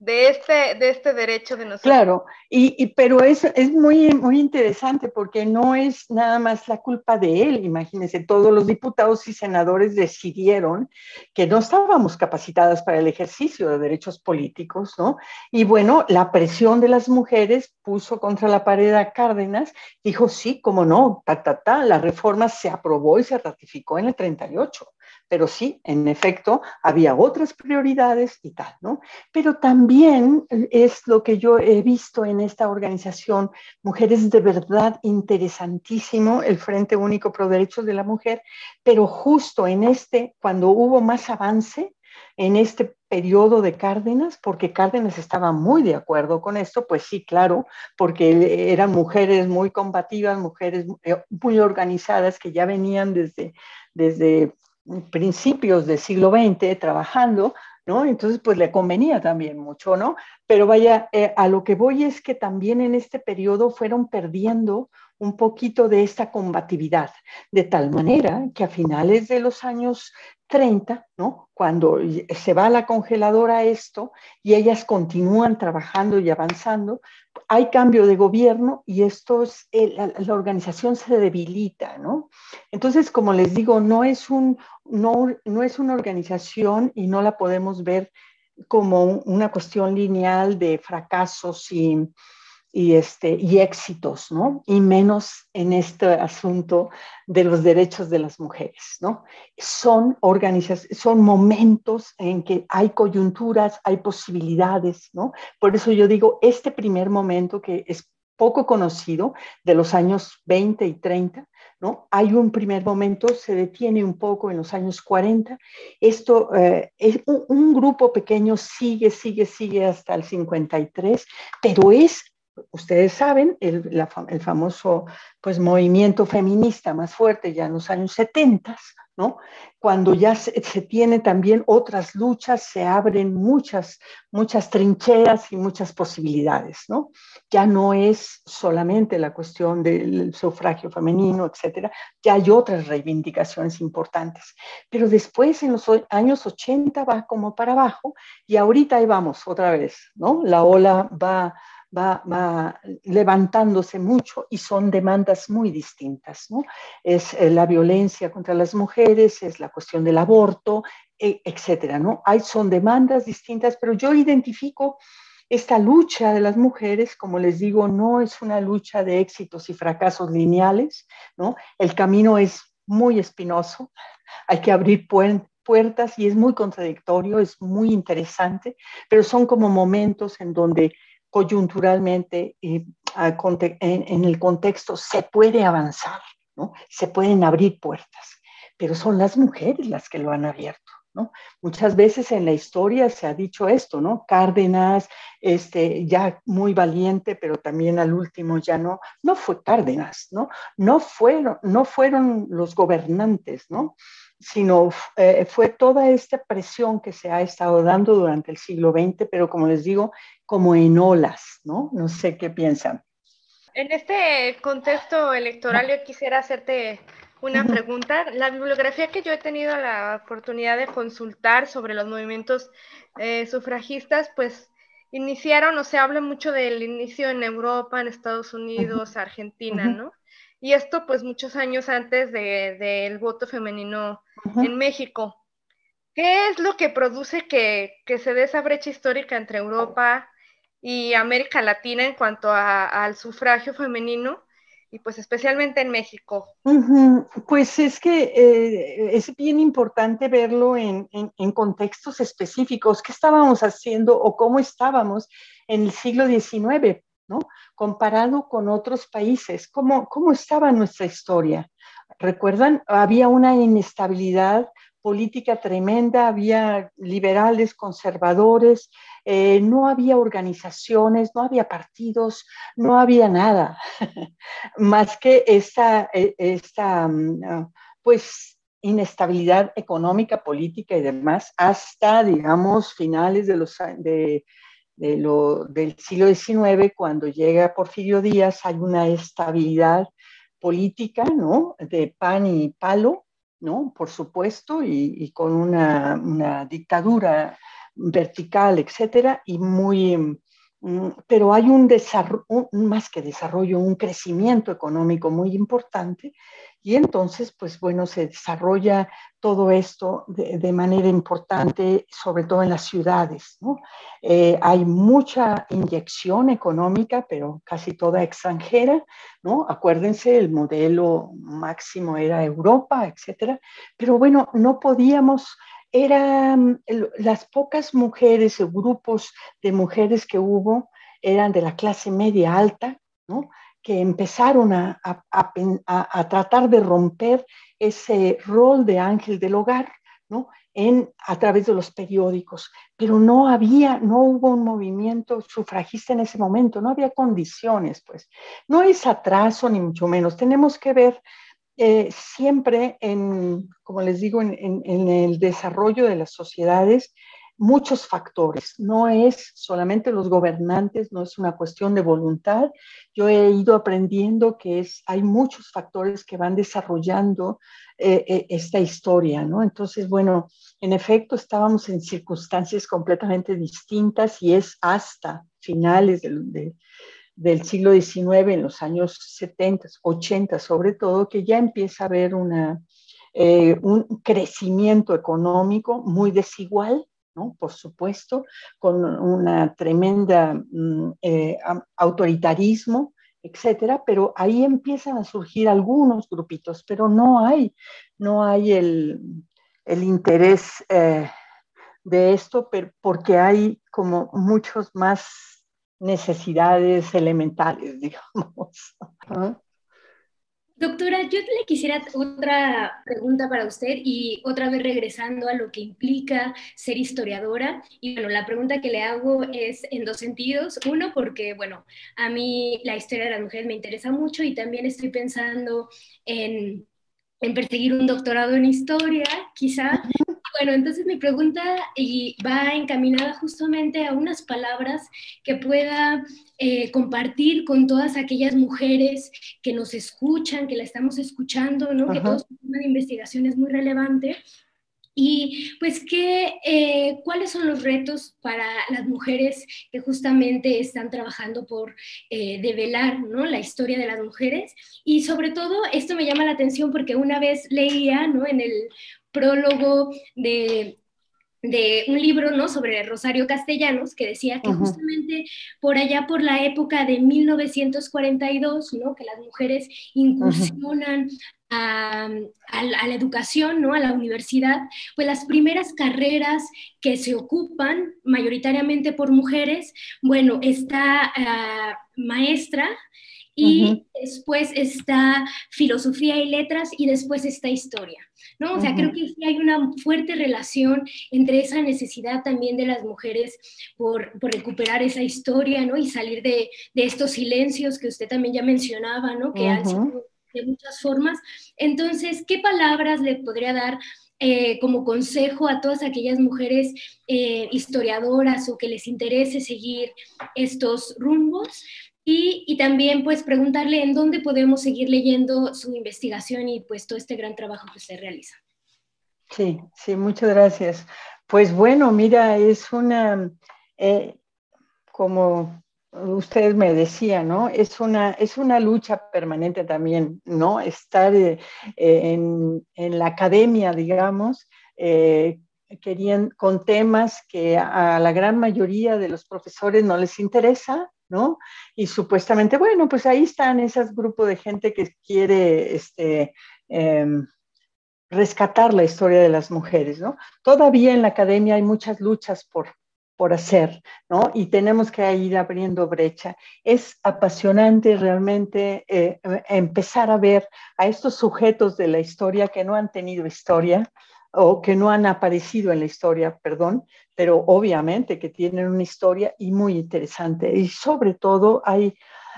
este, de este derecho de nosotros. Claro, y, pero es, es muy, muy interesante porque no es nada más la culpa de él, imagínense, todos los diputados y senadores decidieron que no estábamos capacitadas para el ejercicio de derechos políticos, ¿no? Y bueno, la presión de las mujeres puso contra la pared a Cárdenas, dijo, sí, cómo no, ta, ta, ta, la reforma se aprobó y se ratificó en el 38 pero sí, en efecto, había otras prioridades y tal, ¿no? Pero también es lo que yo he visto en esta organización, mujeres de verdad interesantísimo, el Frente Único Pro Derechos de la Mujer, pero justo en este, cuando hubo más avance, en este periodo de Cárdenas, porque Cárdenas estaba muy de acuerdo con esto, pues sí, claro, porque eran mujeres muy combativas, mujeres eh, muy organizadas que ya venían desde, desde principios del siglo XX trabajando, ¿no? Entonces, pues le convenía también mucho, ¿no? Pero vaya, eh, a lo que voy es que también en este periodo fueron perdiendo un poquito de esta combatividad, de tal manera que a finales de los años 30, ¿no? Cuando se va a la congeladora esto y ellas continúan trabajando y avanzando, hay cambio de gobierno y esto es, la, organización se debilita, ¿no? Entonces, como les digo, no es, un, no, no es una organización y no la podemos ver como una cuestión lineal de fracasos y, y, este, y éxitos, ¿no? Y menos en este asunto de los derechos de las mujeres, ¿no? Son organizaciones, son momentos en que hay coyunturas, hay posibilidades, ¿no? Por eso yo digo, este primer momento que es poco conocido, de los años 20 y 30, ¿no? Hay un primer momento, se detiene un poco en los años 40. Esto, eh, es un, un, grupo pequeño sigue, sigue, sigue hasta el 53, pero es ustedes saben, el, el, famoso pues, movimiento feminista más fuerte ya en los años 70, ¿no? Cuando ya se, tiene también otras luchas, se abren muchas, muchas trincheras y muchas posibilidades, ¿no? Ya no es solamente la cuestión del sufragio femenino, etcétera, ya hay otras reivindicaciones importantes. Pero después, en los años 80, va como para abajo y ahorita ahí vamos otra vez, ¿no? La ola va va, levantándose mucho y son demandas muy distintas, ¿no? Es eh, la violencia contra las mujeres, es la cuestión del aborto, e, etcétera, ¿no? Hay, son demandas distintas, pero yo identifico esta lucha de las mujeres, como les digo, no es una lucha de éxitos y fracasos lineales, ¿no? El camino es muy espinoso, hay que abrir puertas y es muy contradictorio, es muy interesante, pero son como momentos en donde coyunturalmente y en, el contexto se puede avanzar, ¿no? Se pueden abrir puertas, pero son las mujeres las que lo han abierto. ¿No? Muchas veces en la historia se ha dicho esto, ¿no? Cárdenas, este, ya muy valiente, pero también al último ya no, no fue Cárdenas, ¿no? No fueron, no fueron los gobernantes, ¿no? Sino eh, fue toda esta presión que se ha estado dando durante el siglo XX, pero como les digo, como en olas, ¿no? No sé qué piensan. En este contexto electoral yo quisiera hacerte una pregunta. La bibliografía que yo he tenido la oportunidad de consultar sobre los movimientos eh, sufragistas, pues iniciaron o se habla mucho del inicio en Europa, en Estados Unidos, Argentina, ¿no? Y esto pues muchos años antes del voto femenino en México. ¿Qué es lo que produce que, se dé esa brecha histórica entre Europa y América Latina en cuanto al sufragio femenino? Y pues especialmente en México. Pues es que eh, es bien importante verlo en, en, contextos específicos, qué estábamos haciendo o cómo estábamos en el siglo XIX, ¿no? Comparado con otros países, ¿cómo, cómo estaba nuestra historia? ¿Recuerdan? Había una inestabilidad política tremenda, había liberales, conservadores, eh, no había organizaciones, no había partidos, no había nada, más que esta, e, esta mm, pues, inestabilidad económica, política y demás, hasta, digamos, finales de los, de, del siglo XIX, cuando llega Porfirio Díaz, hay una estabilidad política, ¿no? De pan y palo, ¿no? Por supuesto, y, con una, una, dictadura vertical, etcétera, y muy, mm, pero hay un desarrollo, más que desarrollo, un crecimiento económico muy importante y entonces, pues bueno, se desarrolla todo esto de, manera importante, sobre todo en las ciudades. ¿no? Eh, hay mucha inyección económica, pero casi toda extranjera. ¿no? Acuérdense, el modelo máximo era Europa, etcétera. Pero bueno, no podíamos eran las pocas mujeres o grupos de mujeres que hubo eran de la clase media alta, ¿no? Que empezaron a, a, tratar de romper ese rol de ángel del hogar, ¿no? En, a través de los periódicos, pero no había, no hubo un movimiento sufragista en ese momento, no había condiciones, pues. No es atraso, ni mucho menos. Tenemos que ver eh, siempre en, como les digo, en, en, el desarrollo de las sociedades, muchos factores. No es solamente los gobernantes, no es una cuestión de voluntad. Yo he ido aprendiendo que es, hay muchos factores que van desarrollando eh, eh, esta historia, ¿no? Entonces, bueno, en efecto, estábamos en circunstancias completamente distintas y es hasta finales del, del siglo XIX, en los años 70, 80 sobre todo, que ya empieza a haber una, eh, un crecimiento económico muy desigual por supuesto, con una tremenda mm, eh, autoritarismo, etcétera, pero ahí empiezan a surgir algunos grupitos, pero no hay, no hay el, interés eh, de esto, porque hay como muchos más necesidades elementales, digamos. Doctora, yo le quisiera otra pregunta para usted y otra vez regresando a lo que implica ser historiadora. Y bueno, la pregunta que le hago es en dos sentidos. Uno, porque bueno, a mí la historia de las mujeres me interesa mucho y también estoy pensando en, en perseguir un doctorado en historia, quizá. Bueno, entonces mi pregunta va encaminada justamente a unas palabras que pueda eh, compartir con todas aquellas mujeres que nos escuchan, que la estamos escuchando, ¿no? que todo su tema de investigación es muy relevante. Y pues, ¿qué, eh, ¿cuáles son los retos para las mujeres que justamente están trabajando por eh, develar ¿no? la historia de las mujeres? Y sobre todo, esto me llama la atención porque una vez leía ¿no? en el prólogo de de un libro ¿no? sobre Rosario Castellanos que decía que justamente por allá por la época de 1942, ¿no? que las mujeres incursionan a, la educación, ¿no? a la universidad, pues las primeras carreras que se ocupan mayoritariamente por mujeres, bueno, está ah, maestra, y después está filosofía y letras y después está historia, ¿no? O sea, creo que sí hay una fuerte relación entre esa necesidad también de las mujeres por, recuperar esa historia, ¿no? Y salir de, estos silencios que usted también ya mencionaba, ¿no? Que han sido de muchas formas. Entonces, ¿qué palabras le podría dar eh, como consejo a todas aquellas mujeres eh, historiadoras o que les interese seguir estos rumbos y, también pues preguntarle en dónde podemos seguir leyendo su investigación y pues todo este gran trabajo que usted realiza. Sí, sí, muchas gracias. Pues bueno, mira, es una, eh, como ustedes me decían, ¿no? Es una, es una lucha permanente también, ¿no? Estar eh, en, en, la academia, digamos, eh, querían, con temas que a la gran mayoría de los profesores no les interesa, Y supuestamente, bueno, pues ahí están esos grupos de gente que quiere este, em, rescatar la historia de las mujeres. Todavía en la academia hay muchas luchas por, por hacer. Y tenemos que ir abriendo brecha. Es apasionante realmente eh, empezar a ver a estos sujetos de la historia que no han tenido historia, o que no han aparecido en la historia, perdón, pero obviamente que tienen una historia y muy interesante. Y sobre todo hay,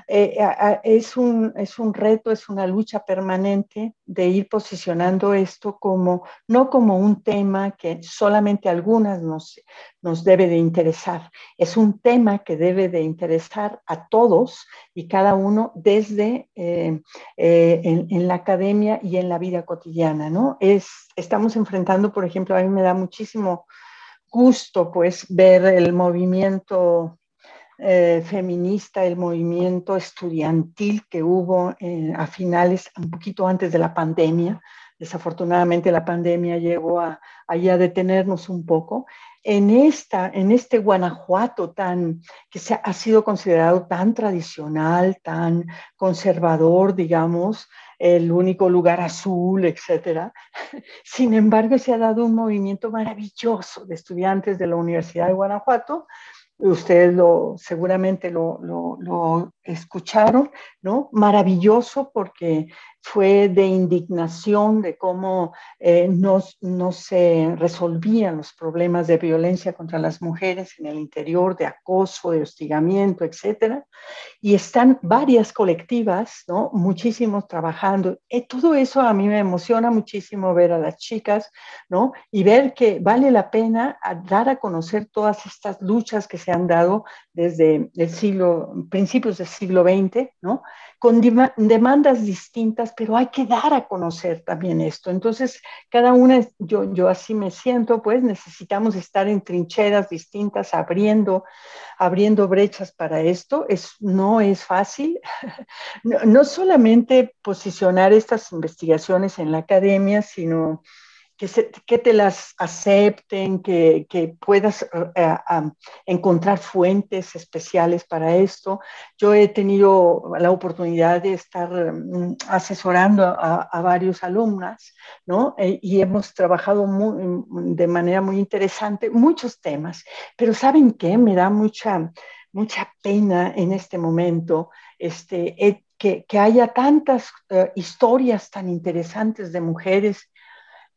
eh, es, un, es un reto, es una lucha permanente de ir posicionando esto como, no como un tema que solamente algunas nos, nos debe de interesar, es un tema que debe de interesar a todos y cada uno desde eh, eh, en, la academia y en la vida cotidiana, ¿no? Es, estamos enfrentando, por ejemplo, a mí me da muchísimo gusto pues ver el movimiento eh, feminista, el movimiento estudiantil que hubo eh, a finales, un poquito antes de la pandemia. Desafortunadamente la pandemia llegó a, a detenernos un poco. En, esta, en este Guanajuato tan, que se ha sido considerado tan tradicional, tan conservador, digamos, el único lugar azul, etcétera. Sin embargo, se ha dado un movimiento maravilloso de estudiantes de la Universidad de Guanajuato ustedes lo, seguramente lo, lo, escucharon, ¿no? Maravilloso porque fue de indignación de cómo eh, no, se resolvían los problemas de violencia contra las mujeres en el interior, de acoso, de hostigamiento, etcétera. Y están varias colectivas, ¿no? Muchísimos trabajando. Eh, todo eso a mí me emociona muchísimo ver a las chicas, ¿no? Y ver que vale la pena dar a conocer todas estas luchas que se han dado desde el siglo, principios del siglo XX, ¿no? con demandas distintas, pero hay que dar a conocer también esto. Entonces, cada una, yo, así me siento, pues necesitamos estar en trincheras distintas, abriendo, abriendo brechas para esto. Es, no es fácil. no solamente posicionar estas investigaciones en la academia, sino que, te las acepten, que, puedas eh, encontrar fuentes especiales para esto. Yo he tenido la oportunidad de estar mm, asesorando a, varios alumnas, ¿no? Eh, y hemos trabajado de manera muy interesante muchos temas, pero ¿saben qué? Me da mucha, mucha pena en este momento este, eh, que, haya tantas historias tan interesantes de mujeres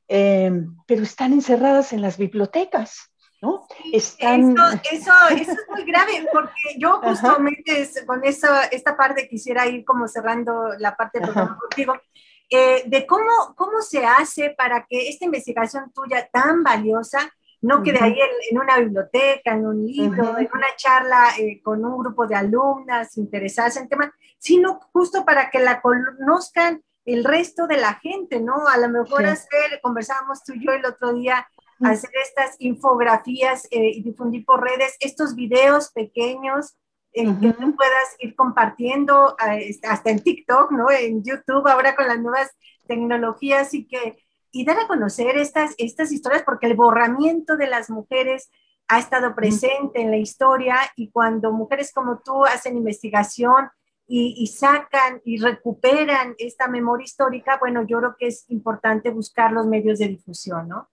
Em, pero están encerradas en las bibliotecas. ¿No? Están... Eso, eso, es muy grave, porque yo justamente con esa, esta parte quisiera ir como cerrando la parte del programa contigo, eh, de cómo, cómo se hace para que esta investigación tuya tan valiosa no quede ahí en, una biblioteca, en un libro, en una charla eh, con un grupo de alumnas interesadas en tema, sino justo para que la conozcan el resto de la gente, ¿no? A lo mejor hacer, conversábamos tú y yo el otro día, hacer estas infografías eh, y difundir por redes estos videos pequeños en que tú puedas ir compartiendo hasta en TikTok, ¿no? En YouTube, ahora con las nuevas tecnologías y que y dar a conocer estas, estas historias porque el borramiento de las mujeres ha estado presente en la historia y cuando mujeres como tú hacen investigación y, y, sacan y recuperan esta memoria histórica, bueno, yo creo que es importante buscar los medios de difusión, ¿no?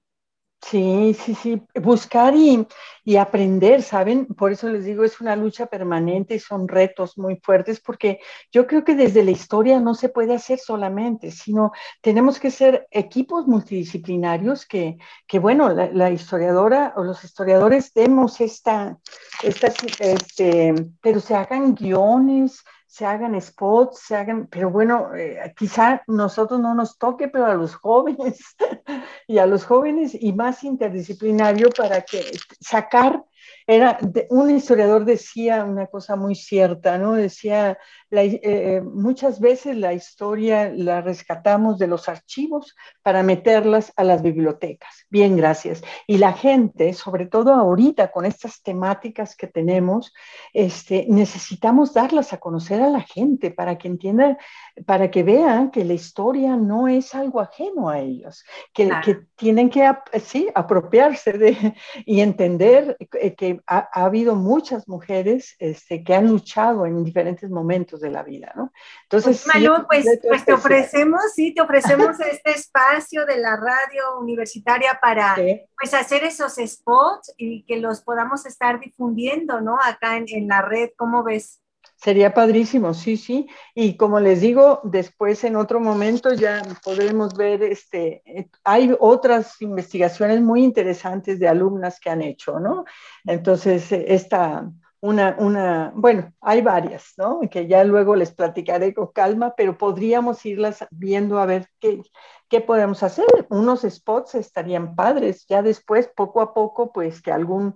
Sí, sí, sí, buscar y, y, aprender, ¿saben? Por eso les digo, es una lucha permanente y son retos muy fuertes, porque yo creo que desde la historia no se puede hacer solamente, sino tenemos que ser equipos multidisciplinarios que, que bueno, la, la historiadora o los historiadores demos esta, esta este, pero se hagan guiones, se hagan spots, se hagan, pero bueno, eh, quizá nosotros no nos toque, pero a los jóvenes y a los jóvenes y más interdisciplinario para que sacar era, un historiador decía una cosa muy cierta, ¿no? Decía, eh, eh, muchas veces la historia la rescatamos de los archivos para meterlas a las bibliotecas. Bien, gracias. Y la gente, sobre todo ahorita con estas temáticas que tenemos, este, necesitamos darlas a conocer a la gente para que entiendan, para que vean que la historia no es algo ajeno a ellos, que, que tienen que sí, apropiarse de, y entender eh, que ha, habido muchas mujeres este, que han luchado en diferentes momentos de la vida, ¿no? Entonces, pues, pues, pues te ofrecemos, sí, te ofrecemos este espacio de la radio universitaria para pues hacer esos spots y que los podamos estar difundiendo, ¿no? Acá en, en la red, ¿cómo ves? Sería padrísimo, sí, sí. Y como les digo, después en otro momento ya podremos ver, este, hay otras investigaciones muy interesantes de alumnas que han hecho, ¿no? Entonces, esta, una, una, bueno, hay varias, ¿no? Que ya luego les platicaré con calma, pero podríamos irlas viendo a ver qué, qué podemos hacer. Unos spots estarían padres, ya después, poco a poco, pues que algún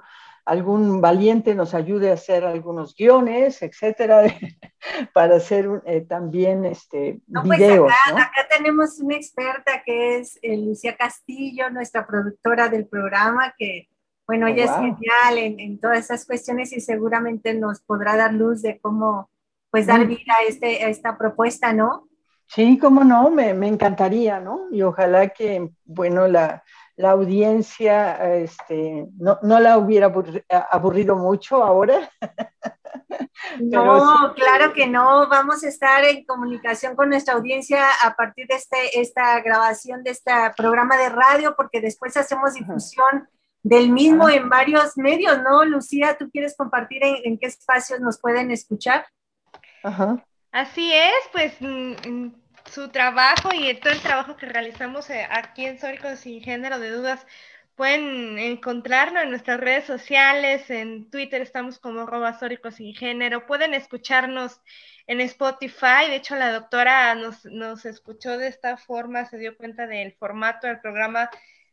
algún valiente nos ayude a hacer algunos guiones, etcétera, para hacer eh, también este, no, pues videos. acá, tenemos una experta que es eh, Lucía Castillo, nuestra productora del programa, que, bueno, oh, ella es genial en, todas esas cuestiones y seguramente nos podrá dar luz de cómo, pues, dar vida a, este, a esta propuesta, ¿no? Sí, cómo no, me, me encantaría, ¿no? Y ojalá que, bueno, la la audiencia este, no, no, la hubiera aburrido mucho ahora. No, claro que no. Vamos a estar en comunicación con nuestra audiencia a partir de este, esta grabación de este programa de radio, porque después hacemos difusión del mismo en varios medios, ¿no? Lucía, ¿tú quieres compartir en, qué espacios nos pueden escuchar? Ajá. Así es, pues mm, mm, su trabajo y todo el trabajo que realizamos eh, aquí en Sóricos Sin Género de Dudas pueden encontrarlo en nuestras redes sociales, en Twitter estamos como arroba sin género, pueden escucharnos en Spotify, de hecho la doctora nos, nos escuchó de esta forma, se dio cuenta del formato del programa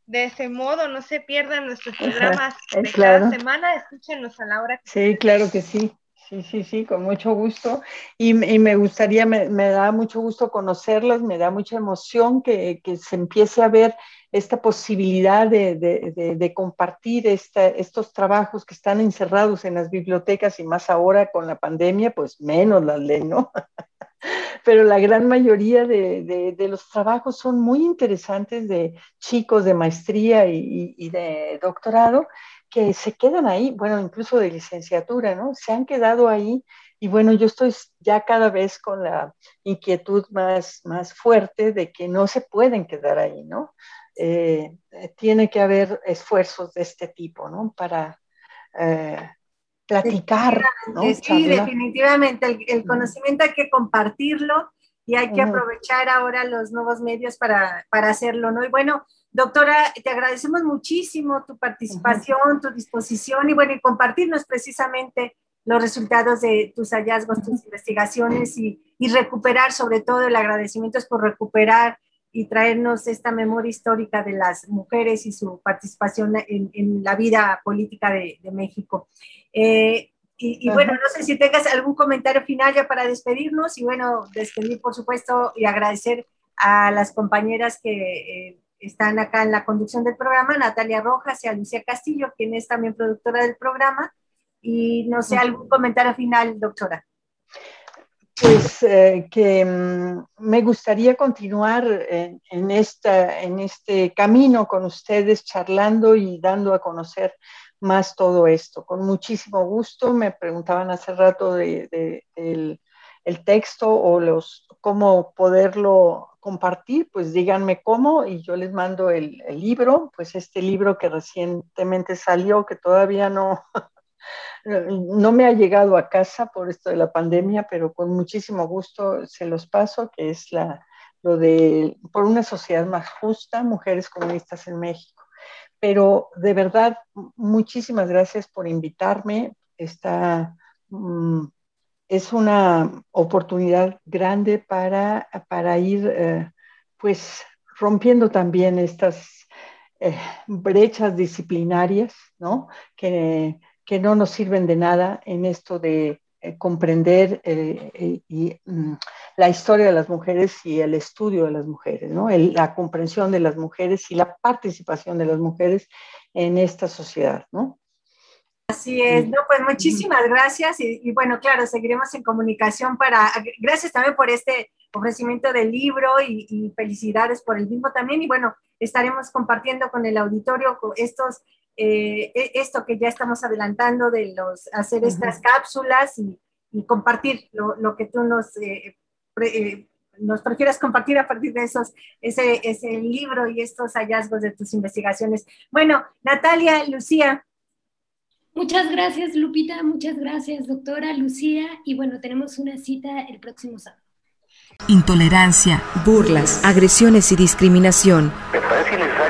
de ese modo, no se pierdan nuestros programas de cada semana, escúchenos a la hora que Sí, claro que sí. Sí, sí, sí, con mucho gusto. Y, me gustaría, me, da mucho gusto conocerlas, me da mucha emoción que, se empiece a ver esta posibilidad de, compartir estos trabajos que están encerrados en las bibliotecas y más ahora con la pandemia, pues menos las leen, ¿no? Pero la gran mayoría de, los trabajos son muy interesantes de chicos de maestría y de doctorado que se quedan ahí, bueno, incluso de licenciatura, ¿no? Se han quedado ahí y bueno, yo estoy ya cada vez con la inquietud más, más fuerte de que no se pueden quedar ahí, ¿no? Eh, tiene que haber esfuerzos de este tipo, ¿no? Para eh, platicar, ¿no? Sí, definitivamente, el, conocimiento hay que compartirlo y hay que aprovechar ahora los nuevos medios para, para hacerlo, ¿no? Y bueno, Doctora, te agradecemos muchísimo tu participación, tu disposición y bueno, y compartirnos precisamente los resultados de tus hallazgos, tus investigaciones y, recuperar, sobre todo el agradecimiento es por recuperar y traernos esta memoria histórica de las mujeres y su participación en, la vida política de, México. Eh, y, y bueno, no sé si tengas algún comentario final ya para despedirnos y bueno, despedir por supuesto y agradecer a las compañeras que eh, están acá en la conducción del programa, Natalia Rojas y a Lucía Castillo, quien es también productora del programa. Y no sé, algún comentario final, doctora. Pues eh, que mm, me gustaría continuar en, esta, en este camino con ustedes, charlando y dando a conocer más todo esto. Con muchísimo gusto. Me preguntaban hace rato de, el, texto o los cómo poderlo compartir, pues díganme cómo y yo les mando el, el libro, pues este libro que recientemente salió, que todavía no, no me ha llegado a casa por esto de la pandemia, pero con muchísimo gusto se los paso, que es la, lo de por una sociedad más justa, mujeres comunistas en México. Pero de verdad, muchísimas gracias por invitarme. Esta, mm, es una oportunidad grande para, para ir eh, pues rompiendo también estas eh, brechas disciplinarias, ¿no? Que, que no nos sirven de nada en esto de eh, comprender eh, eh, y, mm, la historia de las mujeres y el estudio de las mujeres, ¿no? la comprensión de las mujeres y la participación de las mujeres en esta sociedad, ¿no? Así es, no, pues muchísimas gracias y, bueno, claro, seguiremos en comunicación para, gracias también por este ofrecimiento del libro y, y, felicidades por el mismo también y bueno, estaremos compartiendo con el auditorio estos eh, e, esto que ya estamos adelantando de los hacer estas cápsulas y, compartir lo, que tú nos, eh, eh, nos prefieras compartir a partir de esos, ese, ese libro y estos hallazgos de tus investigaciones. Bueno, Natalia, Lucía. Muchas gracias, Lupita. Muchas gracias, doctora Lucía. Y bueno, tenemos una cita el próximo sábado. Intolerancia, burlas, agresiones y discriminación.